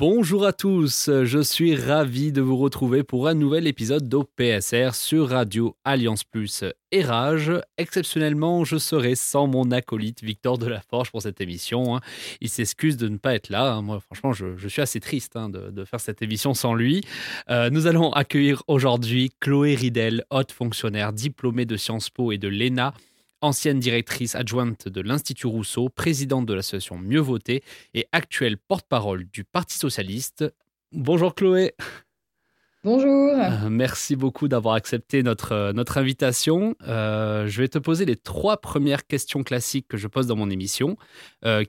Bonjour à tous, je suis ravi de vous retrouver pour un nouvel épisode d'OPSR sur Radio Alliance Plus et Rage. Exceptionnellement, je serai sans mon acolyte Victor Delaforge pour cette émission. hein. Il s'excuse de ne pas être là. hein. Moi, franchement, je, suis assez triste hein, de, de faire cette émission sans lui. Euh, nous allons accueillir aujourd'hui Chloé Ridel, haute fonctionnaire diplômée de Sciences Po et de l'ENA, ancienne directrice adjointe de l'Institut Rousseau, présidente de l'association Mieux Voter et actuelle porte-parole du Parti Socialiste. Bonjour Chloé, Bonjour. Euh, merci beaucoup d'avoir accepté notre, euh, notre invitation. Euh, je vais te poser les trois premières questions classiques que je pose dans mon émission.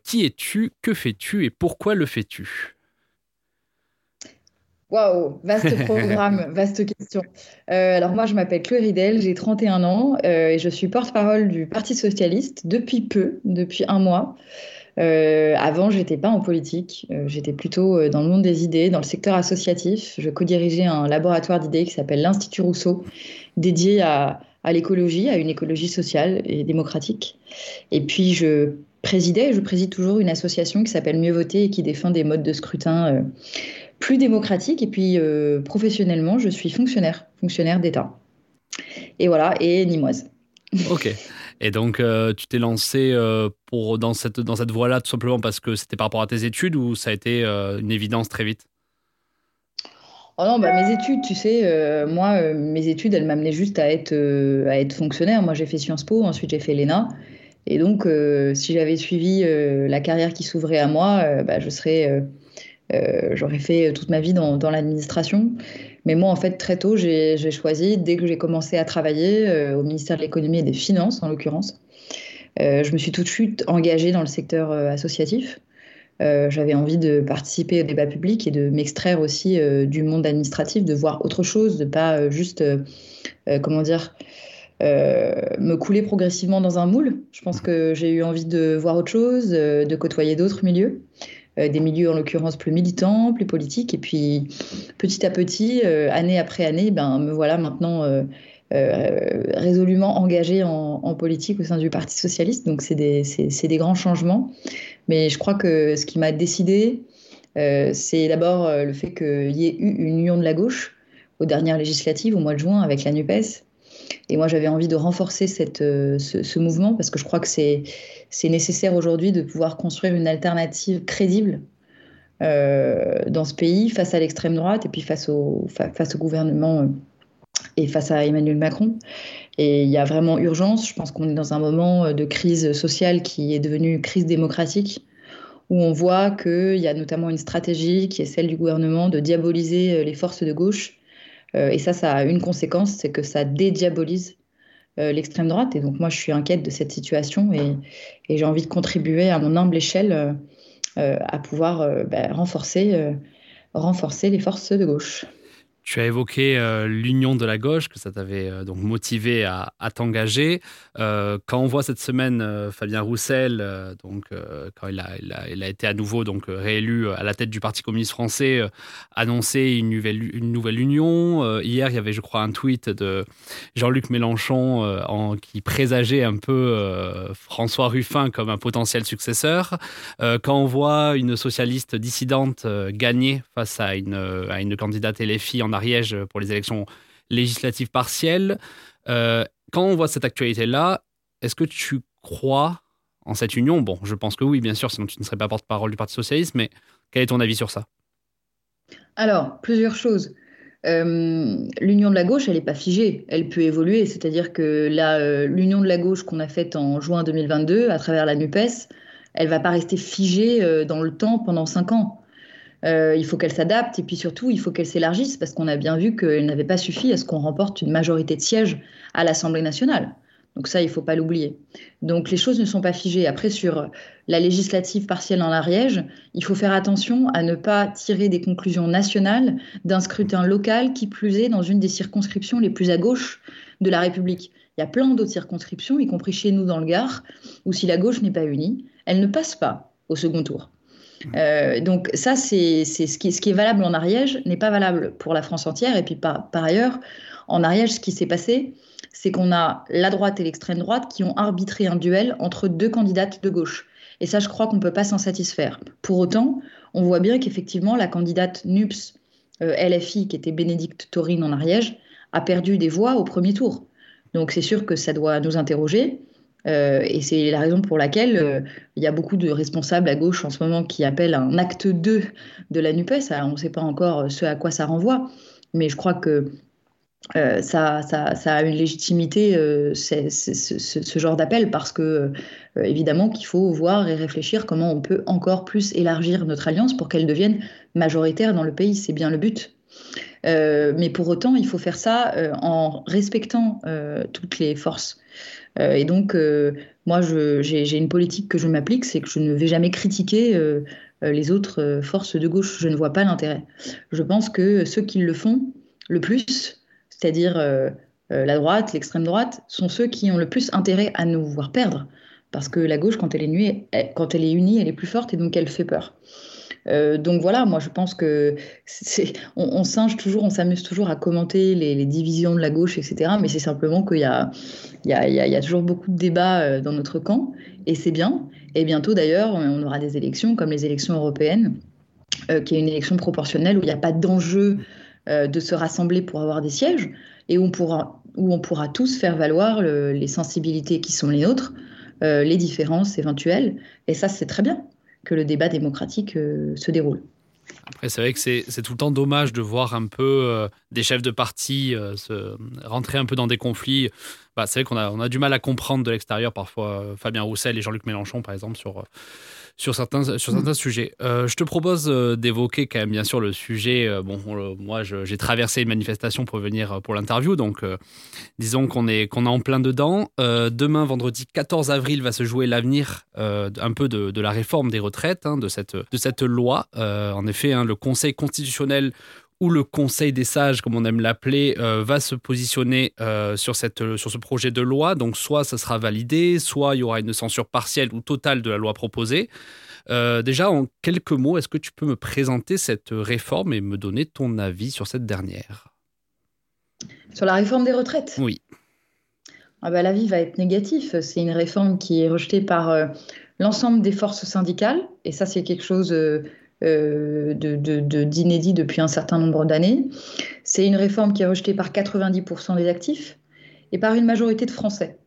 Qui es-tu, que fais-tu? Et pourquoi le fais-tu? Waouh, vaste programme, vaste question. Euh, alors moi, je m'appelle Chloé Ridel, j'ai 31 ans euh, et je suis porte-parole du Parti Socialiste depuis peu, depuis un mois. Euh, avant, j'étais pas en politique, euh, j'étais plutôt dans le monde des idées, dans le secteur associatif. Je co-dirigeais un laboratoire d'idées qui s'appelle l'Institut Rousseau, dédié à, à l'écologie, à une écologie sociale et démocratique. Et puis, je présidais, je préside toujours une association qui s'appelle Mieux Voter et qui défend des modes de scrutin plus démocratiques. Et puis, euh, professionnellement, je suis fonctionnaire, fonctionnaire d'État. Et voilà, et nimoise. Ok. Et donc, euh, tu t'es lancé euh, pour, dans cette, dans cette voie-là tout simplement parce que c'était par rapport à tes études ou ça a été une évidence très vite? Oh non, bah, mes études, tu sais, euh, moi, euh, mes études, elles m'amenaient juste à être, euh, à être fonctionnaire. Moi, j'ai fait Sciences Po, ensuite j'ai fait l'ENA. Et donc, si j'avais suivi la carrière qui s'ouvrait à moi, bah, je serais, euh, j'aurais fait toute ma vie dans, l'administration. Mais moi, en fait, très tôt, j'ai choisi, dès que j'ai commencé à travailler euh, au ministère de l'économie et des finances, en l'occurrence, euh, je me suis tout de suite engagée dans le secteur associatif. J'avais envie de participer au débat public et de m'extraire aussi du monde administratif, de voir autre chose, de pas juste, comment dire, me couler progressivement dans un moule. Je pense que j'ai eu envie de voir autre chose, de côtoyer d'autres milieux, des milieux en l'occurrence plus militants, plus politiques. Et puis petit à petit, euh, année après année, ben, me voilà maintenant euh, euh, résolument engagée en, politique au sein du Parti socialiste. Donc c'est des, des grands changements. Mais je crois que ce qui m'a décidé, euh, c'est d'abord euh, le fait qu'il y ait eu une union de la gauche aux dernières législatives au mois de juin avec la NUPES. Et moi, j'avais envie de renforcer cette, euh, ce, ce mouvement parce que je crois que c'est c'est nécessaire aujourd'hui de pouvoir construire une alternative crédible euh, dans ce pays face à l'extrême droite et puis face au, fa- face au gouvernement euh, et face à Emmanuel Macron. Et il y a vraiment urgence. Je pense qu'on est dans un moment euh, de crise sociale qui est devenue crise démocratique, où on voit qu'il y a notamment une stratégie qui est celle du gouvernement de diaboliser les forces de gauche. Et ça, ça a une conséquence, c'est que ça dédiabolise l'extrême droite. Et donc moi, je suis inquiète de cette situation et, j'ai envie de contribuer à mon humble échelle euh, euh, à pouvoir euh, ben, renforcer, euh, renforcer les forces de gauche. Tu as évoqué euh, l'union de la gauche, que ça t'avait euh, donc motivé à, t'engager. Euh, quand on voit cette semaine Fabien Roussel, donc quand il a, été à nouveau donc réélu à la tête du Parti communiste français, annoncer une nouvelle, une nouvelle union. Hier, il y avait, je crois, un tweet de Jean-Luc Mélenchon en, qui présageait un peu François Ruffin comme un potentiel successeur. Quand on voit une socialiste dissidente gagner face à une, à une candidate LFI en Ariège pour les élections législatives partielles, euh, quand on voit cette actualité-là, est-ce que tu crois en cette union? Bon, je pense que oui, bien sûr, sinon tu ne serais pas porte-parole du Parti Socialiste, mais quel est ton avis sur ça? Alors, plusieurs choses. Euh, l'union de la gauche, elle n'est pas figée, elle peut évoluer. C'est-à-dire que euh, l'union de la gauche qu'on a faite en juin 2022 à travers la NUPES, elle va pas rester figée dans le temps pendant cinq ans. Euh, il faut qu'elle s'adapte et puis surtout, il faut qu'elle s'élargisse parce qu'on a bien vu qu'elle n'avait pas suffi à ce qu'on remporte une majorité de sièges à l'Assemblée nationale. Donc ça, il ne faut pas l'oublier. Donc les choses ne sont pas figées. Après, sur la législative partielle en Ariège, il faut faire attention à ne pas tirer des conclusions nationales d'un scrutin local qui plus est dans une des circonscriptions les plus à gauche de la République. Il y a plein d'autres circonscriptions, y compris chez nous dans le Gard, où si la gauche n'est pas unie, elle ne passe pas au second tour. Euh, donc ça, c'est ce qui, ce qui est valable en Ariège n'est pas valable pour la France entière. Et puis par, ailleurs, en Ariège, ce qui s'est passé, c'est qu'on a la droite et l'extrême droite qui ont arbitré un duel entre deux candidates de gauche. Et ça, je crois qu'on ne peut pas s'en satisfaire. Pour autant, on voit bien qu'effectivement, la candidate NUPS euh, LFI, qui était Bénédicte Taurine en Ariège, a perdu des voix au premier tour. Donc c'est sûr que ça doit nous interroger. Euh, et c'est la raison pour laquelle euh, il y a beaucoup de responsables à gauche en ce moment qui appellent un acte 2 de la NUPES. on ne sait pas encore ce à quoi ça renvoie, mais je crois que euh, ça, a une légitimité, ce, genre d'appel, parce que évidemment qu'il faut voir et réfléchir comment on peut encore plus élargir notre alliance pour qu'elle devienne majoritaire dans le pays. C'est bien le but. mais pour autant, il faut faire ça en respectant toutes les forces. Euh, et donc, euh, moi, j'ai une politique que je m'applique, c'est que je ne vais jamais critiquer euh, les autres forces de gauche. Je ne vois pas l'intérêt. Je pense que ceux qui le font le plus, c'est-à-dire la droite, l'extrême droite, sont ceux qui ont le plus intérêt à nous voir perdre. Parce que la gauche, quand elle est, quand elle est unie, elle est plus forte et donc elle fait peur. Euh, donc voilà, moi je pense que on, singe toujours, on s'amuse toujours à commenter les, divisions de la gauche, etc. Mais c'est simplement qu'il y a, il y, a, toujours beaucoup de débats euh, dans notre camp, et c'est bien. Et bientôt d'ailleurs, on aura des élections comme les élections européennes, euh, qui est une élection proportionnelle où il n'y a pas d'enjeu de se rassembler pour avoir des sièges, et où on pourra tous faire valoir les sensibilités qui sont les nôtres, les différences éventuelles. Et ça, c'est très bien que le débat démocratique euh, se déroule. Après, c'est vrai que c'est tout le temps dommage de voir un peu euh, des chefs de parti euh, se rentrer un peu dans des conflits. Bah, c'est vrai qu'on a, on a du mal à comprendre de l'extérieur parfois Fabien Roussel et Jean-Luc Mélenchon, par exemple, sur sur certains, sur certains mm. sujets. Euh, je te propose euh, d'évoquer quand même bien sûr le sujet. Euh, bon, moi j'ai traversé une manifestation pour venir pour l'interview, donc disons qu'on est, qu'on est en plein dedans. demain, vendredi 14 avril, va se jouer l'avenir un peu de, de, la réforme des retraites, hein, de, cette, de cette loi. en effet, hein, le Conseil constitutionnel où le Conseil des sages, comme on aime l'appeler, euh, va se positionner euh, sur, cette, sur ce projet de loi. Donc soit ça sera validé, soit il y aura une censure partielle ou totale de la loi proposée. Euh, déjà, en quelques mots, est-ce que tu peux me présenter cette réforme et me donner ton avis sur cette dernière? Sur la réforme des retraites? Oui. Ah bah, L'avis va être négatif. C'est une réforme qui est rejetée par l'ensemble des forces syndicales. Et ça, c'est quelque chose euh, d'inédit de, depuis un certain nombre d'années. C'est une réforme qui est rejetée par 90% des actifs et par une majorité de Français.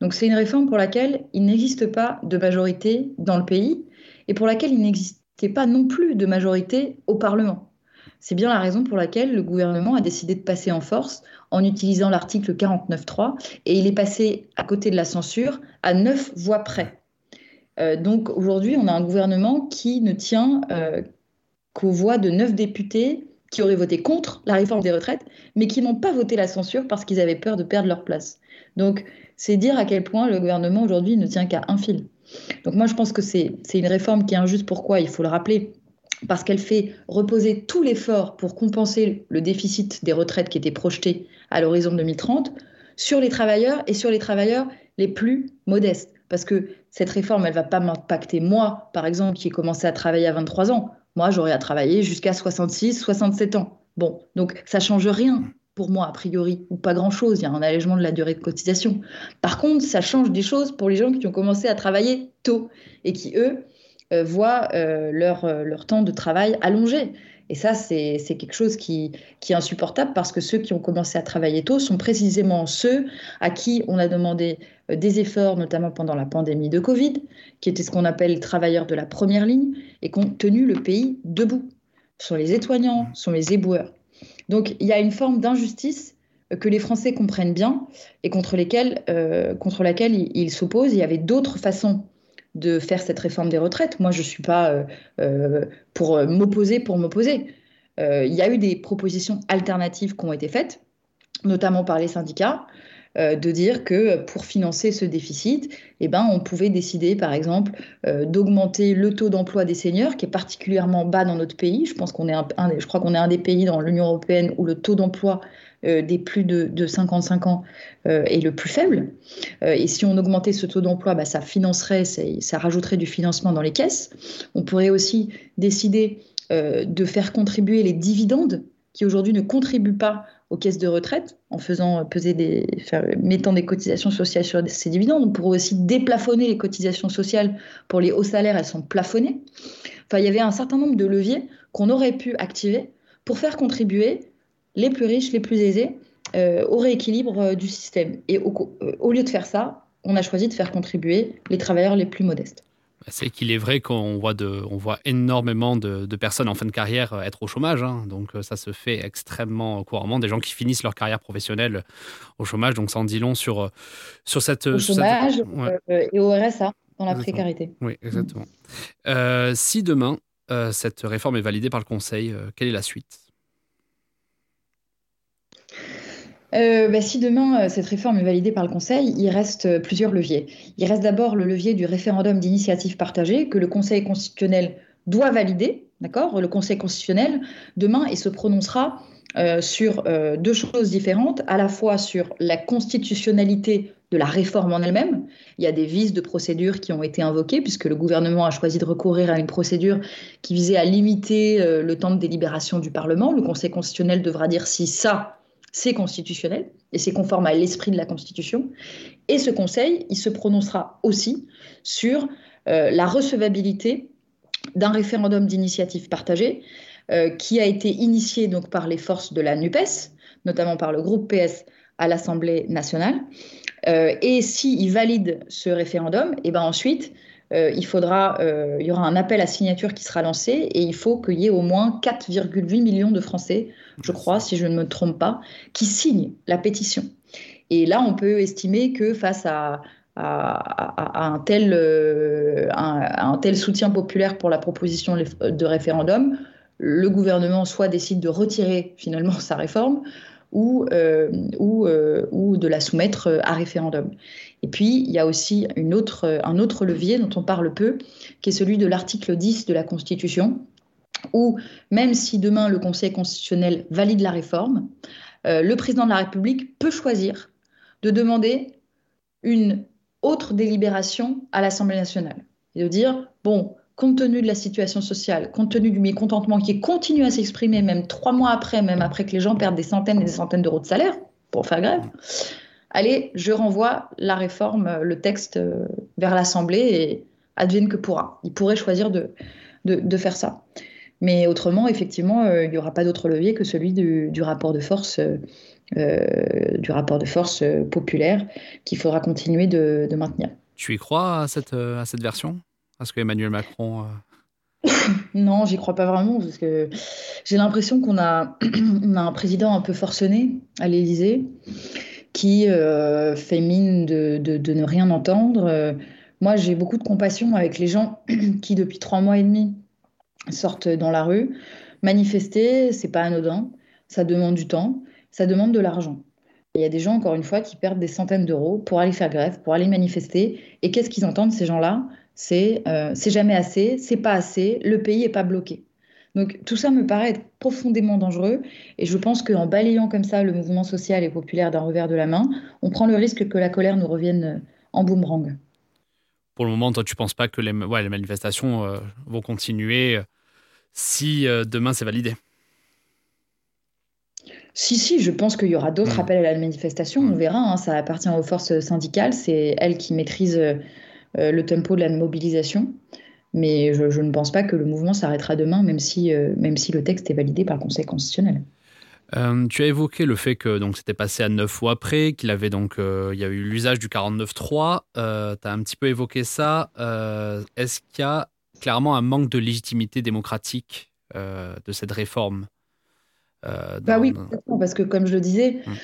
Donc c'est une réforme pour laquelle il n'existe pas de majorité dans le pays et pour laquelle il n'existait pas non plus de majorité au Parlement. C'est bien la raison pour laquelle le gouvernement a décidé de passer en force en utilisant l'article 49.3 et il est passé à côté de la censure à neuf voix près. Euh, donc aujourd'hui, on a un gouvernement qui ne tient euh, qu'aux voix de neuf députés qui auraient voté contre la réforme des retraites, mais qui n'ont pas voté la censure parce qu'ils avaient peur de perdre leur place. Donc c'est dire à quel point le gouvernement aujourd'hui ne tient qu'à un fil. Donc moi je pense que c'est une réforme qui est injuste. Pourquoi? Il faut le rappeler. Parce qu'elle fait reposer tout l'effort pour compenser le déficit des retraites qui était projeté à l'horizon 2030 sur les travailleurs et sur les travailleurs les plus modestes. Parce que cette réforme, elle va pas m'impacter moi, par exemple, qui ai commencé à travailler à 23 ans. Moi, j'aurais à travailler jusqu'à 66, 67 ans. Bon, donc ça change rien pour moi, a priori, ou pas grand-chose. Il y a un allègement de la durée de cotisation. Par contre, ça change des choses pour les gens qui ont commencé à travailler tôt et qui, eux, euh, voient euh, leur, euh, leur temps de travail allongé. Et ça, c'est quelque chose qui, qui, est insupportable parce que ceux qui ont commencé à travailler tôt sont précisément ceux à qui on a demandé des efforts, notamment pendant la pandémie de Covid, qui étaient ce qu'on appelle travailleurs de la première ligne et qui ont tenu le pays debout. Ce sont les étoignants, ce sont les éboueurs. Donc il y a une forme d'injustice euh, que les Français comprennent bien et contre, euh, contre laquelle ils s'opposent. Il y avait d'autres façons de faire cette réforme des retraites. Moi, je ne suis pas pour m'opposer pour m'opposer. il y a eu des propositions alternatives qui ont été faites, notamment par les syndicats. Euh, de dire que pour financer ce déficit, eh ben, on pouvait décider, par exemple, euh, d'augmenter le taux d'emploi des seniors, qui est particulièrement bas dans notre pays. Je pense qu'on est un, je crois qu'on est un des pays dans l'Union européenne où le taux d'emploi euh, des plus de, 55 ans est le plus faible. et si on augmentait ce taux d'emploi, bah, ça financerait, ça rajouterait du financement dans les caisses. On pourrait aussi décider de faire contribuer les dividendes qui aujourd'hui ne contribuent pas aux caisses de retraite en faisant peser des, mettant des cotisations sociales sur ces dividendes. On pourrait aussi déplafonner les cotisations sociales pour les hauts salaires, elles sont plafonnées. Enfin, il y avait un certain nombre de leviers qu'on aurait pu activer pour faire contribuer les plus riches, les plus aisés euh, au rééquilibre euh, du système. Et euh, au lieu de faire ça, on a choisi de faire contribuer les travailleurs les plus modestes. C'est qu'il est vrai qu'on voit, de, on voit énormément de, personnes en fin de carrière euh, être au chômage. Hein. donc euh, ça se fait extrêmement couramment. Des gens qui finissent leur carrière professionnelle au chômage. Donc ça en dit long sur, euh, sur cette... Au chômage et au RSA, dans la précarité. Oui, exactement. si demain, cette réforme est validée par le Conseil, quelle est la suite? Euh, bah, si demain euh, cette réforme est validée par le Conseil, il reste euh, plusieurs leviers. Il reste d'abord le levier du référendum d'initiative partagée que le Conseil constitutionnel doit valider. D'accord? Le Conseil constitutionnel, demain, il se prononcera sur deux choses différentes, à la fois sur la constitutionnalité de la réforme en elle-même. Il y a des vices de procédure qui ont été invoqués, puisque le gouvernement a choisi de recourir à une procédure qui visait à limiter le temps de délibération du Parlement. Le Conseil constitutionnel devra dire si ça, c'est constitutionnel et c'est conforme à l'esprit de la Constitution. Et ce Conseil, il se prononcera aussi sur euh, la recevabilité d'un référendum d'initiative partagée euh, qui a été initié donc par les forces de la NUPES, notamment par le groupe PS à l'Assemblée nationale. Euh, et s'il valide ce référendum, et eh ben ensuite, il, il y aura un appel à signature qui sera lancé et il faut qu'il y ait au moins 4,8 millions de Français je crois, si je ne me trompe pas, qui signent la pétition. Et là, on peut estimer que face à, un, tel, euh, un, tel, soutien populaire pour la proposition de référendum, le gouvernement soit décide de retirer finalement sa réforme ou, euh, ou, euh, ou de la soumettre à référendum. Et puis, il y a aussi une autre, un autre levier dont on parle peu, qui est celui de l'article 10 de la Constitution, où même si demain le Conseil constitutionnel valide la réforme, euh, le président de la République peut choisir de demander une autre délibération à l'Assemblée nationale et de dire, bon, compte tenu de la situation sociale, compte tenu du mécontentement qui continue à s'exprimer même trois mois après, même après que les gens perdent des centaines et des centaines d'euros de salaire pour faire grève, allez, je renvoie la réforme, le texte euh, vers l'Assemblée et advienne que pourra. Il pourrait choisir de, de faire ça. Mais autrement, effectivement, euh, il n'y aura pas d'autre levier que celui du, rapport de force, euh, euh, du rapport de force populaire qu'il faudra continuer de, maintenir. Tu y crois à cette, à cette version? À ce que Emmanuel Macron non, j'y crois pas vraiment parce que j'ai l'impression qu'on a, a, un président un peu forcené à l'Élysée qui fait mine de, de, de, ne rien entendre. moi, j'ai beaucoup de compassion avec les gens qui, depuis trois mois et demi, sortent dans la rue. Manifester, c'est pas anodin, ça demande du temps, ça demande de l'argent. Il y a des gens, encore une fois, qui perdent des centaines d'euros pour aller faire grève, pour aller manifester. Et qu'est-ce qu'ils entendent, ces gens-là? C'est euh, c'est jamais assez, c'est pas assez, le pays est pas bloqué. Donc tout ça me paraît être profondément dangereux et je pense qu'en balayant comme ça le mouvement social et populaire d'un revers de la main, on prend le risque que la colère nous revienne en boomerang pour le moment, toi, tu ne penses pas que les, les manifestations euh, vont continuer euh, si euh, demain c'est validé si, si, je pense qu'il y aura d'autres hmm. appels à la manifestation. On hmm. verra, hein, ça appartient aux forces syndicales. C'est elles qui maîtrisent le tempo de la mobilisation. Mais je, ne pense pas que le mouvement s'arrêtera demain, même si, même si le texte est validé par le Conseil constitutionnel. Euh, tu as évoqué le fait que donc c'était passé à neuf fois après, qu'il avait donc euh, il y a eu l'usage du 49.3. Euh, tu as un petit peu évoqué ça. Est-ce qu'il y a clairement un manque de légitimité démocratique de cette réforme Bah oui, parce que comme je le disais, hum.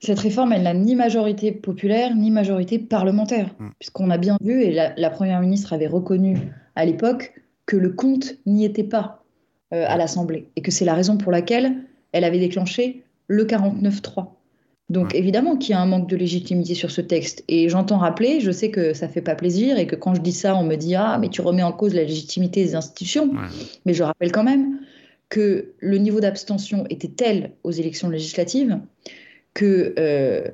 cette réforme, elle n'a ni majorité populaire ni majorité parlementaire, hum. puisqu'on a bien vu et la, la, première ministre avait reconnu à l'époque que le compte n'y était pas à l'Assemblée et que c'est la raison pour laquelle elle avait déclenché le 49-3. Donc évidemment qu'il y a un manque de légitimité sur ce texte. Et j'entends rappeler, je sais que ça fait pas plaisir et que quand je dis ça, on me dit ah mais tu remets en cause la légitimité des institutions. Mais je rappelle quand même que le niveau d'abstention était tel aux élections législatives que euh,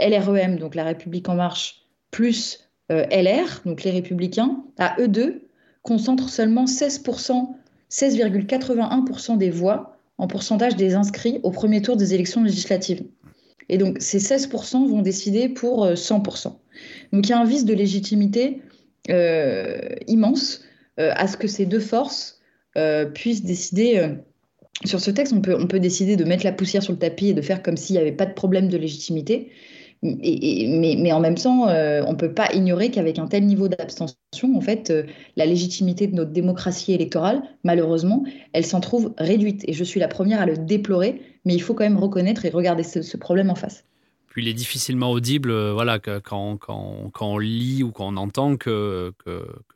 LREM, donc la République en marche, plus euh, LR, donc les Républicains, à eux deux, concentrent seulement 16%, 16,81% des voix en pourcentage des inscrits au premier tour des élections législatives. Et donc, ces 16% vont décider pour 100%. Euh, donc, il y a un vice de légitimité euh, immense euh, à ce que ces deux forces puissent décider. sur ce texte, on peut, on peut décider de mettre la poussière sur le tapis et de faire comme s'il n'y avait pas de problème de légitimité. Mais, en même temps, on ne peut pas ignorer qu'avec un tel niveau d'abstention, en fait, la légitimité de notre démocratie électorale, malheureusement, elle s'en trouve réduite. Et je suis la première à le déplorer, mais il faut quand même reconnaître et regarder ce, problème en face. Puis il est difficilement audible, euh, voilà, quand, on lit ou quand on entend que,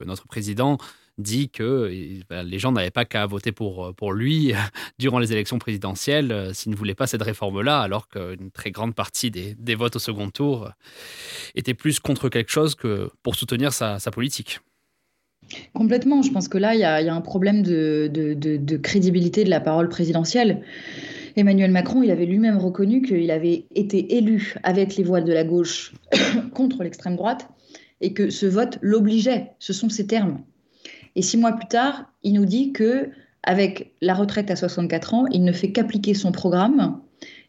notre président dit que ben, les gens n'avaient pas qu'à voter pour, pour lui durant les élections présidentielles euh, s'ils ne voulaient pas cette réforme-là, alors qu'une très grande partie des, des, votes au second tour était plus contre quelque chose que pour soutenir sa, politique. Complètement. Je pense que là, il y a un problème de, de, de, crédibilité de la parole présidentielle. Emmanuel Macron, il avait lui-même reconnu qu'il avait été élu avec les voix de la gauche contre l'extrême droite et que ce vote l'obligeait. Ce sont ses termes. Et six mois plus tard, il nous dit que avec la retraite à 64 ans, il ne fait qu'appliquer son programme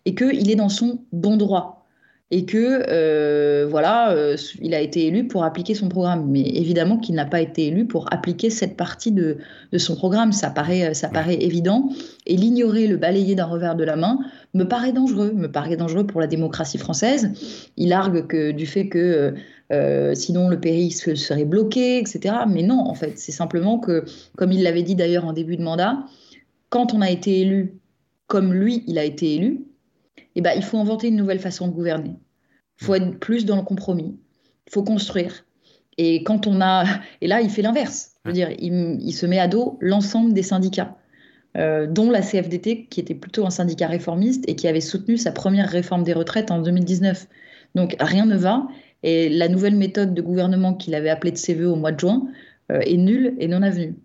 et qu'il est dans son bon droit et que euh, voilà, euh, il a été élu pour appliquer son programme. Mais évidemment qu'il n'a pas été élu pour appliquer cette partie de, de son programme. Ça paraît, ça paraît évident. Et l'ignorer, le balayer d'un revers de la main, me paraît dangereux. Me paraît dangereux pour la démocratie française. Il argue que du fait que euh, sinon le pays serait bloqué, etc. Mais non, en fait, c'est simplement que, comme il l'avait dit d'ailleurs en début de mandat, quand on a été élu comme lui, il a été élu, eh ben, il faut inventer une nouvelle façon de gouverner. Il faut être plus dans le compromis. Il faut construire. Et quand on a, et là, il fait l'inverse. Je veux dire, il, se met à dos l'ensemble des syndicats, euh, dont la CFDT, qui était plutôt un syndicat réformiste et qui avait soutenu sa première réforme des retraites en 2019. Donc rien ne va. Et la nouvelle méthode de gouvernement qu'il avait appelée de ses voeux au mois de juin euh, est nulle et non avenue.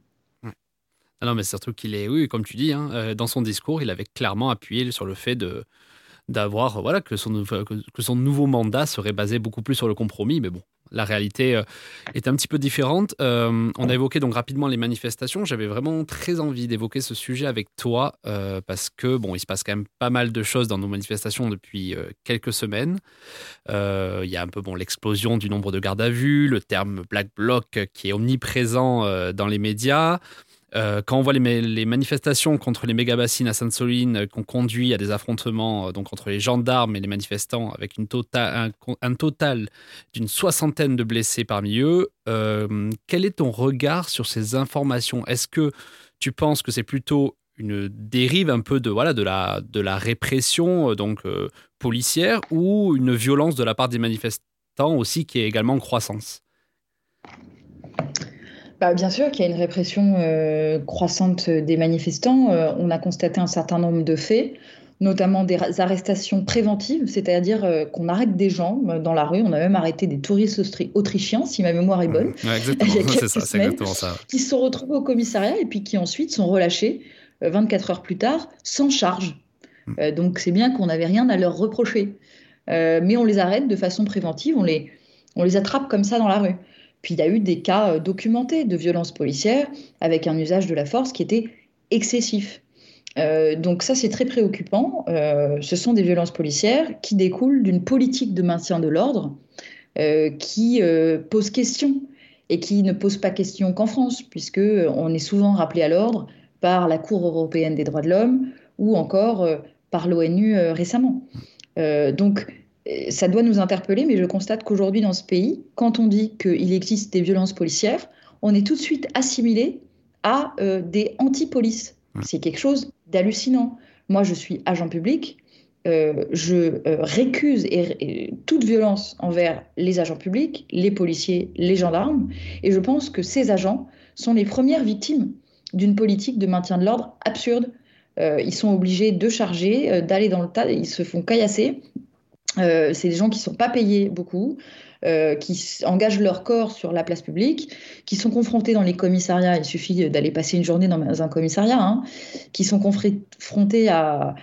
Ah non, mais surtout qu'il est, oui, comme tu dis, hein, euh, dans son discours, il avait clairement appuyé sur le fait de, d'avoir voilà que son, que, son nouveau mandat serait basé beaucoup plus sur le compromis. Mais bon, la réalité euh, est un petit peu différente. Euh, on a évoqué donc rapidement les manifestations. J'avais vraiment très envie d'évoquer ce sujet avec toi euh, parce que bon, il se passe quand même pas mal de choses dans nos manifestations depuis quelques semaines. Il y a un peu bon l'explosion du nombre de gardes à vue, le terme black bloc qui est omniprésent dans les médias. Euh, quand on voit les, manifestations contre les méga-bassines à Sainte-Soline euh, qui ont conduit à des affrontements euh, donc entre les gendarmes et les manifestants avec tota-, un, total d'une soixantaine de blessés parmi eux, quel est ton regard sur ces informations? Est-ce que tu penses que c'est plutôt une dérive un peu de, voilà, de, la, de la répression donc, policière ou une violence de la part des manifestants aussi qui est également en croissance? Bah, bien sûr qu'il y a une répression euh, croissante des manifestants. Euh, on a constaté un certain nombre de faits, notamment des arrestations préventives, c'est-à-dire euh, qu'on arrête des gens dans la rue. On a même arrêté des touristes autrichiens, si ma mémoire est bonne. exactement, c'est ça, exactement ça. Qui se sont retrouvés au commissariat et puis qui ensuite sont relâchés 24 heures plus tard sans charge. Hmm. donc c'est bien qu'on n'avait rien à leur reprocher. mais on les arrête de façon préventive, on les, on les attrape comme ça dans la rue. Puis il y a eu des cas euh, documentés de violences policières avec un usage de la force qui était excessif. Euh, donc ça, c'est très préoccupant. Euh, ce sont des violences policières qui découlent d'une politique de maintien de l'ordre qui pose question et qui ne pose pas question qu'en France, puisque on est souvent rappelé à l'ordre par la Cour européenne des droits de l'homme ou encore par l'ONU récemment. donc ça doit nous interpeller, mais je constate qu'aujourd'hui dans ce pays, quand on dit qu'il existe des violences policières, on est tout de suite assimilé à euh, des anti-polices. C'est quelque chose d'hallucinant. Moi, je suis agent public, euh, je euh, récuse toute violence envers les agents publics, les policiers, les gendarmes, et je pense que ces agents sont les premières victimes d'une politique de maintien de l'ordre absurde. ils sont obligés de charger, d'aller dans le tas, ils se font caillasser, c'est des gens qui ne sont pas payés beaucoup, qui engagent leur corps sur la place publique, qui sont confrontés dans les commissariats, il suffit d'aller passer une journée dans un commissariat, hein, qui sont confrontés à,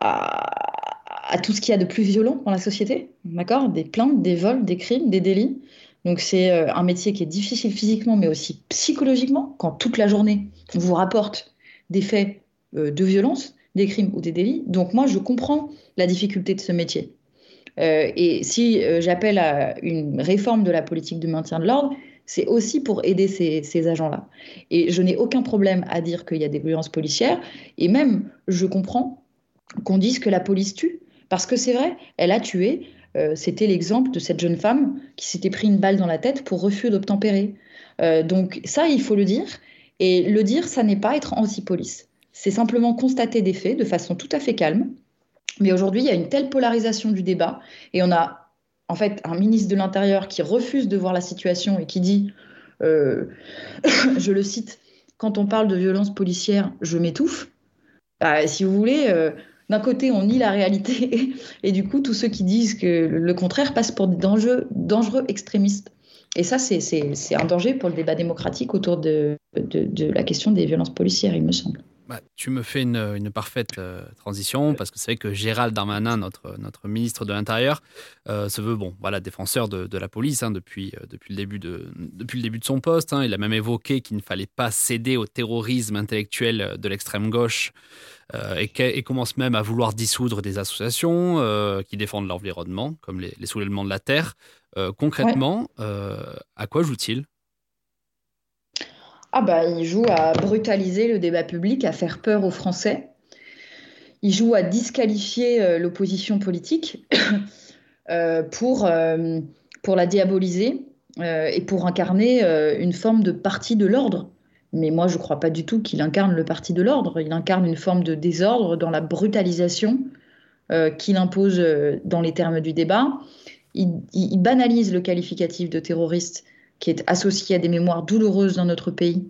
à, tout ce qu'il y a de plus violent dans la société, d'accord? Des plaintes, des vols, des crimes, des délits. Donc c'est euh, un métier qui est difficile physiquement, mais aussi psychologiquement, quand toute la journée, on vous rapporte des faits euh, de violence, des crimes ou des délits. Donc moi, je comprends la difficulté de ce métier. Euh, et si j'appelle à une réforme de la politique de maintien de l'ordre, c'est aussi pour aider ces, agents-là. Et je n'ai aucun problème à dire qu'il y a des violences policières. Et même, je comprends qu'on dise que la police tue. Parce que c'est vrai, elle a tué. Euh, c'était l'exemple de cette jeune femme qui s'était pris une balle dans la tête pour refus d'obtempérer. Euh, donc ça, il faut le dire. Et le dire, ça n'est pas être anti-police. C'est simplement constater des faits de façon tout à fait calme. Mais aujourd'hui, il y a une telle polarisation du débat et on a en fait un ministre de l'Intérieur qui refuse de voir la situation et qui dit, euh, je le cite, quand on parle de violence policière, je m'étouffe. Bah, si vous voulez, d'un côté, on nie la réalité, et, du coup, tous ceux qui disent que le contraire passent pour des dangereux, dangereux extrémistes. Et ça, c'est un danger pour le débat démocratique autour de, la question des violences policières, il me semble. Bah, tu me fais une, une parfaite euh, transition parce que c'est vrai que Gérald Darmanin, notre, notre ministre de l'Intérieur, euh, se veut bon, voilà, défenseur de, de la police hein, depuis, euh, depuis, le début de, depuis le début de son poste. Hein. Il a même évoqué qu'il ne fallait pas céder au terrorisme intellectuel de l'extrême gauche et, commence même à vouloir dissoudre des associations qui défendent l'environnement, comme les, les, soulèvements de la terre. concrètement, à quoi joue-t-il? Ah bah, il joue à brutaliser le débat public, à faire peur aux Français. Il joue à disqualifier euh, l'opposition politique euh, pour, euh, pour la diaboliser et pour incarner une forme de parti de l'ordre. Mais moi, je ne crois pas du tout qu'il incarne le parti de l'ordre. Il incarne une forme de désordre dans la brutalisation qu'il impose dans les termes du débat. Il, il, banalise le qualificatif de terroriste qui est associé à des mémoires douloureuses dans notre pays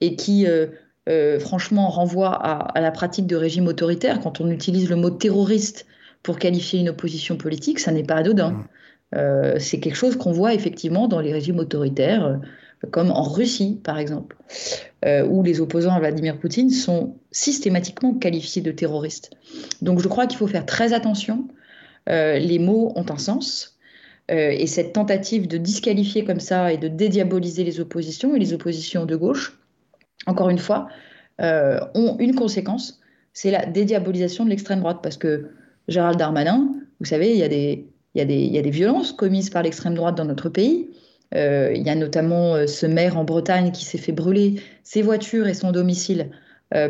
et qui, euh, euh, franchement, renvoie à, la pratique de régimes autoritaires. Quand on utilise le mot terroriste pour qualifier une opposition politique, ça n'est pas anodin. Mmh. Euh, c'est quelque chose qu'on voit effectivement dans les régimes autoritaires, comme en Russie, par exemple, où les opposants à Vladimir Poutine sont systématiquement qualifiés de terroristes. Donc je crois qu'il faut faire très attention. les mots ont un sens. Euh, et cette tentative de disqualifier comme ça et de dédiaboliser les oppositions et les oppositions de gauche, encore une fois, euh, ont une conséquence, c'est la dédiabolisation de l'extrême droite. Parce que Gérald Darmanin, vous savez, il y a des, il y a des, il y a des violences commises par l'extrême droite dans notre pays. Euh, il y a notamment ce maire en Bretagne qui s'est fait brûler ses voitures et son domicile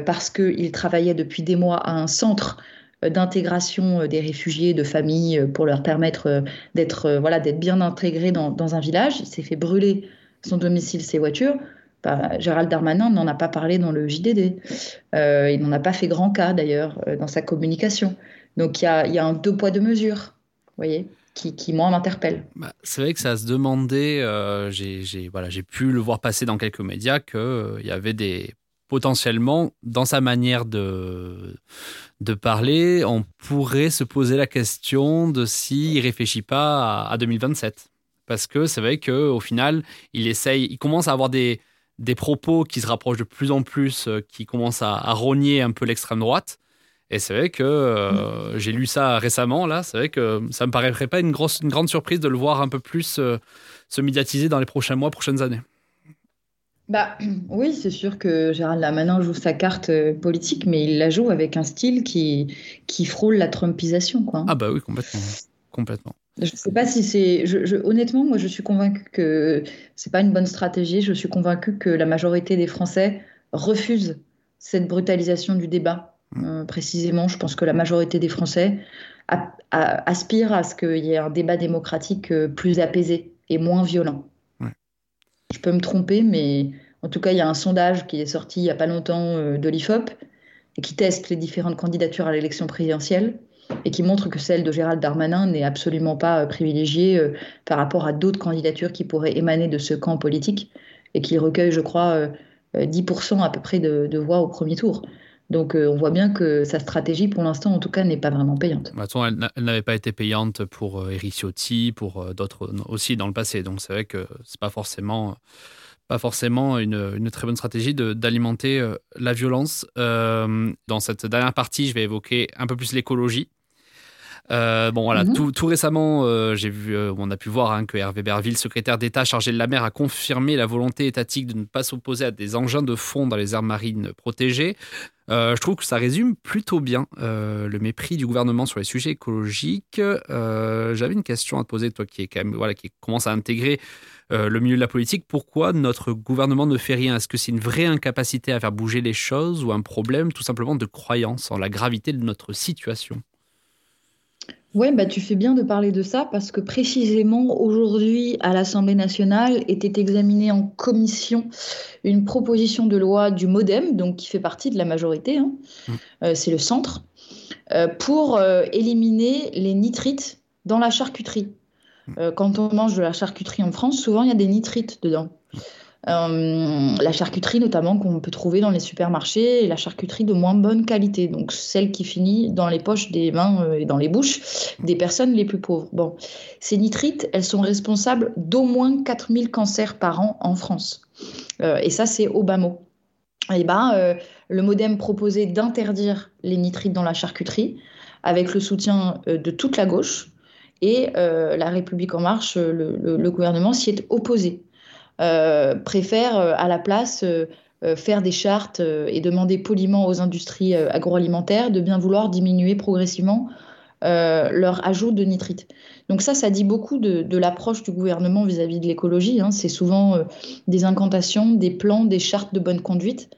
parce qu'il travaillait depuis des mois à un centre d'intégration euh, des réfugiés, de familles, euh, pour leur permettre d'être voilà, bien intégrés dans, un village. Il s'est fait brûler son domicile, ses voitures. Bah, Gérald Darmanin n'en a pas parlé dans le JDD. il n'en a pas fait grand cas d'ailleurs dans sa communication. Donc il y a, un deux poids deux mesures, voyez, qui, moi m'interpelle. Bah, c'est vrai que ça se demandait. j'ai voilà, pu le voir passer dans quelques médias qu'il y avait des potentiellement, dans sa manière de, de parler, on pourrait se poser la question de s'il ne réfléchit pas à, 2027. Parce que c'est vrai qu'au final, il essaye, il commence à avoir des, des propos qui se rapprochent de plus en plus, euh, qui commencent à, rogner un peu l'extrême droite. Et c'est vrai que euh, j'ai lu ça récemment, là. C'est vrai que ça ne me paraîtrait pas une, grosse, une grande surprise de le voir un peu plus euh, se médiatiser dans les prochains mois, prochaines années. Bah oui, c'est sûr que Gérald Darmanin joue sa carte euh, politique, mais il la joue avec un style qui, qui frôle la Trumpisation, quoi. Ah bah oui, complètement. complètement. Je ne sais pas si c'est. honnêtement, moi, je suis convaincue que c'est pas une bonne stratégie. Je suis convaincue que la majorité des Français refusent cette brutalisation du débat. Mm. Euh, précisément, je pense que la majorité des Français aspirent à ce qu'il y ait un débat démocratique euh, plus apaisé et moins violent. Je peux me tromper, mais en tout cas, il y a un sondage qui est sorti il n'y a pas longtemps euh, de l'IFOP et qui teste les différentes candidatures à l'élection présidentielle et qui montre que celle de Gérald Darmanin n'est absolument pas euh, privilégiée euh, par rapport à d'autres candidatures qui pourraient émaner de ce camp politique et qu'il recueille, je crois, 10% à peu près de, voix au premier tour. Donc on voit bien que sa stratégie, pour l'instant en tout cas, n'est pas vraiment payante. elle n'avait pas été payante pour Eric Ciotti, pour d'autres aussi dans le passé. Donc c'est vrai que c'est pas forcément pas forcément une, très bonne stratégie d'alimenter euh, la violence. Euh, dans cette dernière partie, je vais évoquer un peu plus l'écologie. Euh, bon voilà, mhm. tout, récemment, j'ai vu, on a pu voir hein, que Hervé Berville, secrétaire d'État chargé de la mer, a confirmé la volonté étatique de ne pas s'opposer à des engins de fond dans les aires marines protégées. je trouve que ça résume plutôt bien le mépris du gouvernement sur les sujets écologiques. J'avais une question à te poser, toi qui est quand même voilà qui commence à intégrer euh, le milieu de la politique, pourquoi notre gouvernement ne fait rien? Est-ce que c'est une vraie incapacité à faire bouger les choses ou un problème tout simplement de croyance en la gravité de notre situation? Oui, bah, tu fais bien de parler de ça parce que précisément aujourd'hui à l'Assemblée nationale était examinée en commission une proposition de loi du MoDem, donc qui fait partie de la majorité, hein. mmh. euh, c'est le centre, euh, pour éliminer les nitrites dans la charcuterie. Euh, quand on mange de la charcuterie en France, souvent il y a des nitrites dedans. Euh, la charcuterie notamment qu'on peut trouver dans les supermarchés et la charcuterie de moins bonne qualité, donc celle qui finit dans les poches des mains euh, et dans les bouches des personnes les plus pauvres. Bon, ces nitrites, elles sont responsables d'au moins 4000 cancers par an en France. et ça, c'est mot. Et ben, le modem proposait d'interdire les nitrites dans la charcuterie avec le soutien de toute la gauche, et euh, la République en marche, le, gouvernement s'y est opposé. Euh, préfère euh, à la place faire des chartes et demander poliment aux industries agroalimentaires de bien vouloir diminuer progressivement leur ajout de nitrite. Donc ça, ça dit beaucoup de, l'approche du gouvernement vis-à-vis de l'écologie. Hein. C'est souvent des incantations, des plans, des chartes de bonne conduite.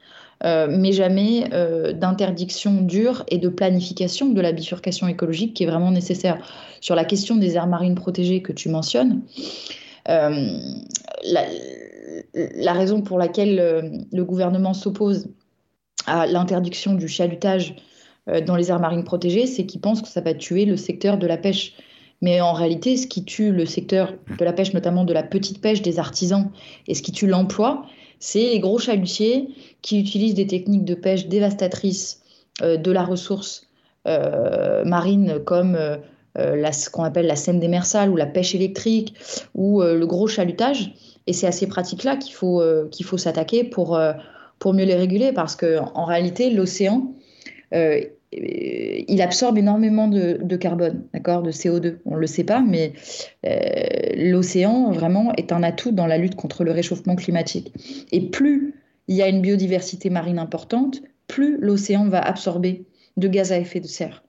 Euh, mais jamais euh, d'interdiction dure et de planification de la bifurcation écologique qui est vraiment nécessaire. Sur la question des aires marines protégées que tu mentionnes, euh, la, raison pour laquelle le gouvernement s'oppose à l'interdiction du chalutage dans les aires marines protégées, c'est qu'il pense que ça va tuer le secteur de la pêche. Mais en réalité, ce qui tue le secteur de la pêche, notamment de la petite pêche des artisans, et ce qui tue l'emploi, c'est les gros chalutiers qui utilisent des techniques de pêche dévastatrices euh, de la ressource euh, marine comme euh, ce qu'on appelle la scène démersale ou la pêche électrique ou le gros chalutage. Et c'est à ces pratiques-là qu'il faut, qu'il faut s'attaquer pour, pour mieux les réguler parce qu'en en réalité, l'océan, euh, il absorbe énormément de, carbone, d'accord, de CO2. On ne le sait pas, mais euh, l'océan vraiment est un atout dans la lutte contre le réchauffement climatique. Et plus il y a une biodiversité marine importante, plus l'océan va absorber de gaz à effet de serre.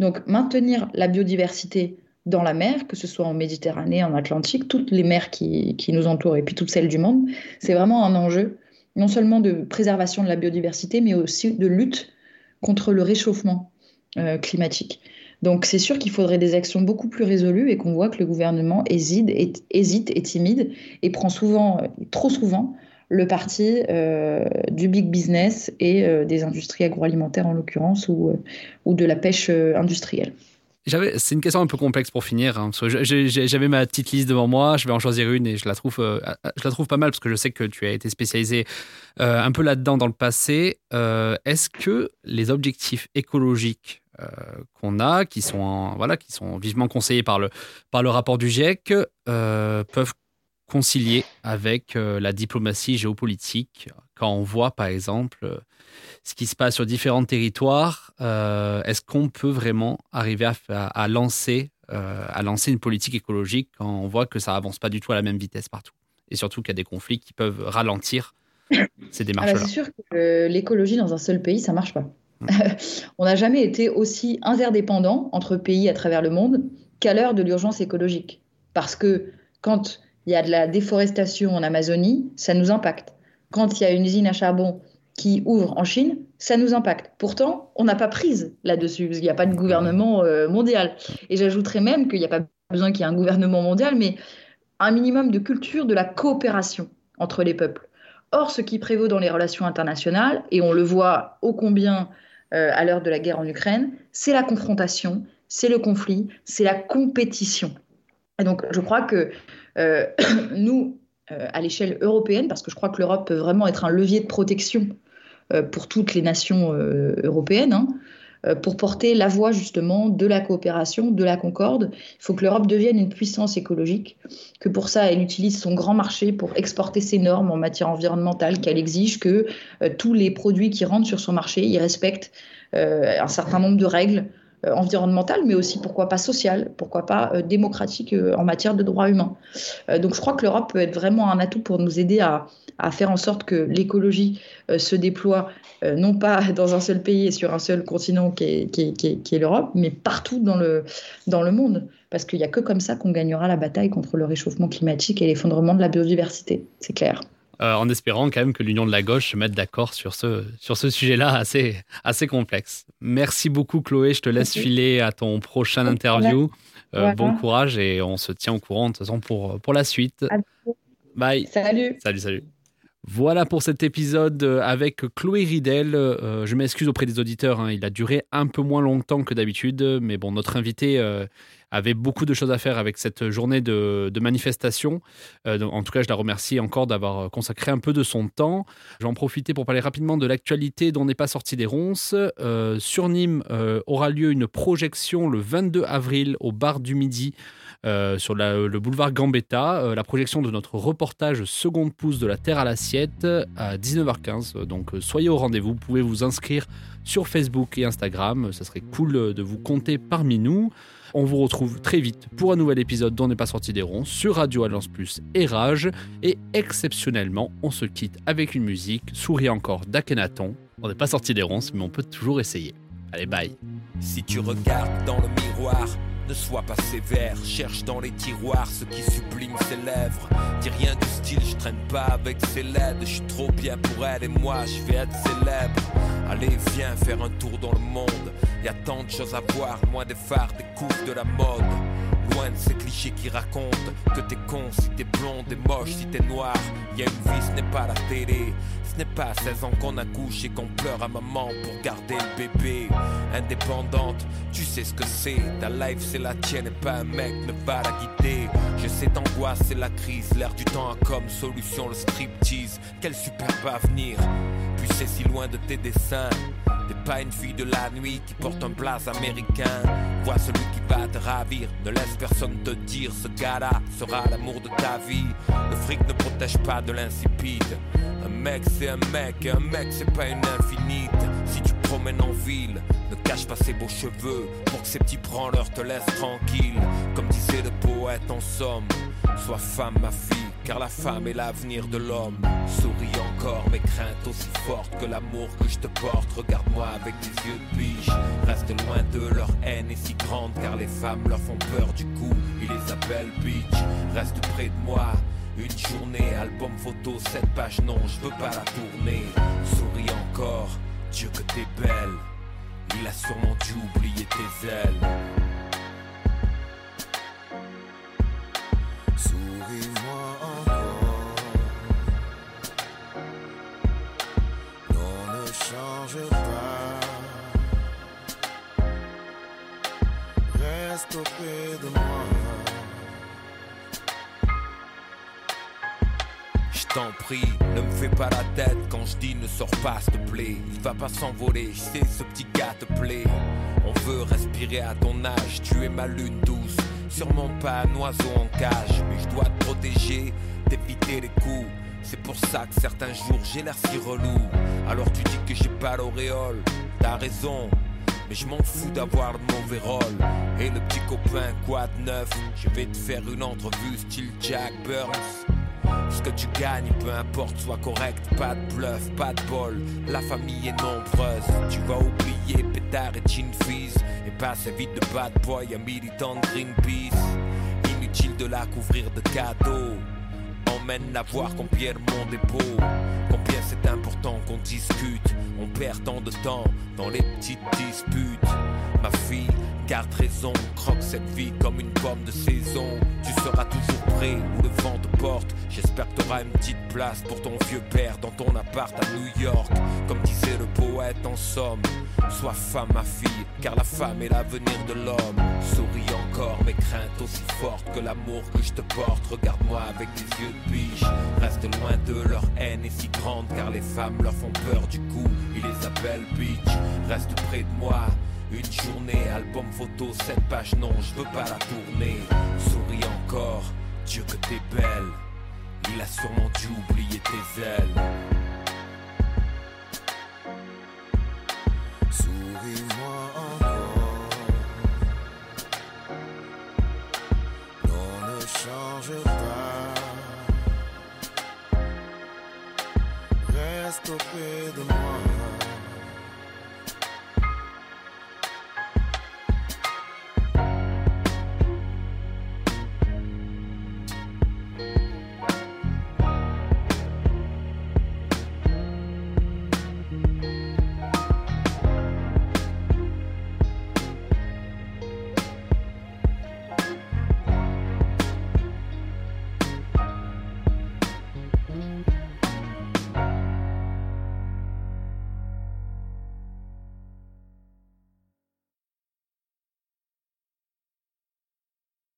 Donc maintenir la biodiversité dans la mer, que ce soit en Méditerranée, en Atlantique, toutes les mers qui, nous entourent et puis toutes celles du monde, c'est vraiment un enjeu non seulement de préservation de la biodiversité, mais aussi de lutte contre le réchauffement euh, climatique. Donc c'est sûr qu'il faudrait des actions beaucoup plus résolues et qu'on voit que le gouvernement hésite et, hésite, est timide et prend souvent, trop souvent, le parti euh, du big business et euh, des industries agroalimentaires en l'occurrence ou de la pêche industrielle. C'est une question un peu complexe pour finir. Hein, j'avais ma petite liste devant moi, je vais en choisir une et je la trouve, euh, je la trouve pas mal parce que je sais que tu as été spécialisé euh, un peu là-dedans dans le passé. Euh, est-ce que les objectifs écologiques qu'on a, qui sont, voilà, qui sont vivement conseillés par le, par le rapport du GIEC, peuvent concilier avec la diplomatie géopolitique quand on voit par exemple ce qui se passe sur différents territoires, euh, est-ce qu'on peut vraiment arriver à, lancer, euh, à lancer une politique écologique quand on voit que ça avance pas du tout à la même vitesse partout? Et surtout qu'il y a des conflits qui peuvent ralentir ces démarches-là. Ah bah, c'est sûr que l'écologie dans un seul pays, ça marche pas. Hmm. on n'a jamais été aussi interdépendants entre pays à travers le monde qu'à l'heure de l'urgence écologique. Parce que quand il y a de la déforestation en Amazonie, ça nous impacte. Quand il y a une usine à charbon qui ouvre en Chine, ça nous impacte. Pourtant, on n'a pas prise là-dessus, parce qu'il n'y a pas de gouvernement euh, mondial. Et j'ajouterais même qu'il n'y a pas besoin qu'il y ait un gouvernement mondial, mais un minimum de culture de la coopération entre les peuples. Or, ce qui prévaut dans les relations internationales, et on le voit ô combien euh, à l'heure de la guerre en Ukraine, c'est la confrontation, c'est le conflit, c'est la compétition. Et donc, je crois que euh, nous, à l'échelle européenne, parce que je crois que l'Europe peut vraiment être un levier de protection pour toutes les nations européennes. Hein. Euh, pour porter la voie justement de la coopération, de la concorde. Il faut que l'Europe devienne une puissance écologique, que pour ça elle utilise son grand marché pour exporter ses normes en matière environnementale, qu'elle exige que euh, tous les produits qui rentrent sur son marché y respectent euh, un certain nombre de règles environnementales, mais aussi pourquoi pas sociales, pourquoi pas démocratiques en matière de droits humains. donc je crois que l'Europe peut être vraiment un atout pour nous aider à, à faire en sorte que l'écologie euh, se déploie euh, non pas dans un seul pays et sur un seul continent qui est, l'Europe, mais partout dans le, dans le monde. Parce qu'il n'y a que comme ça qu'on gagnera la bataille contre le réchauffement climatique et l'effondrement de la biodiversité, c'est clair. Euh, en espérant quand même que l'Union de la gauche se mette d'accord sur ce, sur ce sujet-là assez, assez complexe. Merci beaucoup Chloé, je te laisse filer à ton prochain interview. Bon courage et on se tient au courant de toute façon pour, pour la suite. Bye. Salut. Salut, salut. Voilà pour cet épisode euh, avec Chloé Ridel. Euh, je m'excuse auprès des auditeurs, hein. il a duré un peu moins longtemps que d'habitude, mais bon, notre invité euh, avait beaucoup de choses à faire avec cette journée de, manifestation. en tout cas, je la remercie encore d'avoir consacré un peu de son temps. J'en profiter pour parler rapidement de l'actualité dont n'est pas sorti des ronces. sur Nîmes aura lieu une projection le 22 avril au bar du Midi euh, sur le boulevard Gambetta, euh, la projection de notre reportage Seconde pouce de la Terre à l'assiette à 19h15. Donc euh, soyez au rendez-vous, vous pouvez vous inscrire sur Facebook et Instagram, ça serait cool de vous compter parmi nous. On vous retrouve très vite pour un nouvel épisode dont n'est pas sorti des ronds sur Radio Alliance Plus et Rage. Et exceptionnellement, on se quitte avec une musique, souris encore d'Akhenaton. On n'est pas sorti des ronces, mais on peut toujours essayer. Allez, bye. Si tu regardes dans le miroir, ne sois pas sévère, cherche dans les tiroirs ce qui sublime ses lèvres. Dis rien du style, je traîne pas avec ses laides. Je suis trop bien pour elle et moi, je vais être célèbre. Allez, viens faire un tour dans le monde. Y a tant de choses à voir, loin des phares, des coups de la mode. Loin de ces clichés qui racontent que t'es con si t'es blonde et moche si t'es noir. Y a une vie, ce n'est pas la télé. Ce n'est pas à 16 ans qu'on accouche et qu'on pleure à maman pour garder le bébé. Indépendante, tu sais ce que c'est. Ta life c'est la tienne et pas un mec ne va la guider. Je sais t'angoisse, c'est la crise. L'air du temps a comme solution le striptease. Quel superbe avenir. Puis c'est si loin de tes dessins. T'es pas une fille de la nuit qui porte un blaze américain. Vois celui qui va te ravir. Ne laisse personne te dire ce gars-là sera l'amour de ta vie. Le fric ne protège pas de l'insipide. Un mec c'est un mec, un mec c'est pas une infinite. Si tu promènes en ville, ne cache pas ses beaux cheveux pour que ces petits branleurs te laissent tranquille. Comme disait le poète en somme, sois femme ma fille, car la femme est l'avenir de l'homme. Souris encore mes craintes aussi fortes que l'amour que je te porte. Regarde-moi avec tes yeux de biche. Reste loin de leur haine est si grande car les femmes leur font peur du coup. Ils les appellent bitch. Reste près de moi. Une journée, album photo, cette page non, je veux pas la tourner. Souris encore, Dieu que t'es belle. Il a sûrement dû oublier tes ailes. Moi. t'en prie, ne me fais pas la tête quand je dis ne sors pas, s'il te plaît. Il va pas s'envoler, je sais, ce petit gars te plaît. On veut respirer à ton âge, tu es ma lune douce. Sûrement pas un oiseau en cage, mais je dois te protéger, t'éviter les coups. C'est pour ça que certains jours j'ai l'air si relou. Alors tu dis que j'ai pas l'auréole, t'as raison. Mais je m'en fous d'avoir le mauvais rôle. Et le petit copain, quoi de neuf? Je vais te faire une entrevue style Jack Burns. Ce que tu gagnes, peu importe, soit correct, pas de bluff, pas de bol. La famille est nombreuse, tu vas oublier pétard et chin fizz. Et passer vite de bad boy à militant de Greenpeace. Inutile de la couvrir de cadeaux. Emmène-la voir combien le monde est beau. Combien c'est important qu'on discute. On perd tant de temps dans les petites disputes. Ma fille, garde raison, croque cette vie comme une pomme de saison. Tu seras toujours prêt où le vent te porte. J'espère que t'auras une petite place pour ton vieux père dans ton appart à New York. Comme disait le poète en somme, sois femme ma fille, car la femme est l'avenir de l'homme. Souris encore mes craintes aussi fortes que l'amour que je te porte. Regarde-moi avec tes yeux de biche. Reste loin de leur haine est si grande, car les femmes leur font peur du coup. ils les appellent bitch. Reste près de moi, une journée, album photo, cette page non, je veux pas la tourner. Souris encore, Dieu que t'es belle. Il a sûrement dû oublier tes ailes.